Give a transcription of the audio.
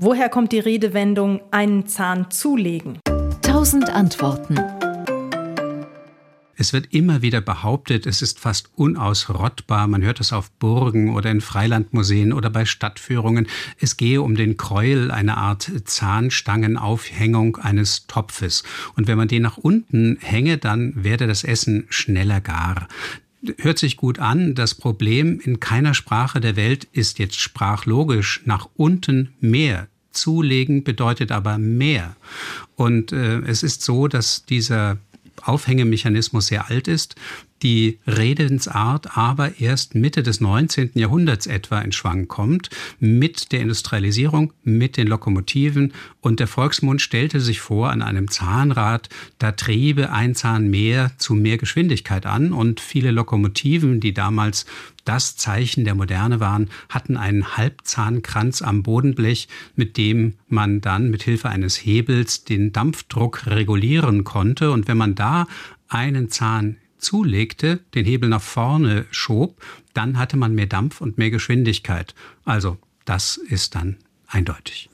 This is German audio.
Woher kommt die Redewendung einen Zahn zulegen? Tausend Antworten. Es wird immer wieder behauptet, es ist fast unausrottbar. Man hört es auf Burgen oder in Freilandmuseen oder bei Stadtführungen. Es gehe um den Kräuel, eine Art Zahnstangenaufhängung eines Topfes. Und wenn man den nach unten hänge, dann werde das Essen schneller gar hört sich gut an. Das Problem in keiner Sprache der Welt ist jetzt sprachlogisch nach unten mehr. Zulegen bedeutet aber mehr. Und äh, es ist so, dass dieser Aufhängemechanismus sehr alt ist, die Redensart aber erst Mitte des 19. Jahrhunderts etwa in Schwang kommt, mit der Industrialisierung, mit den Lokomotiven und der Volksmund stellte sich vor, an einem Zahnrad, da triebe ein Zahn mehr zu mehr Geschwindigkeit an und viele Lokomotiven, die damals das Zeichen der Moderne waren, hatten einen Halbzahnkranz am Bodenblech, mit dem man dann mit Hilfe eines Hebels den Dampfdruck regulieren konnte und wenn man da einen Zahn zulegte, den Hebel nach vorne schob, dann hatte man mehr Dampf und mehr Geschwindigkeit. Also das ist dann eindeutig.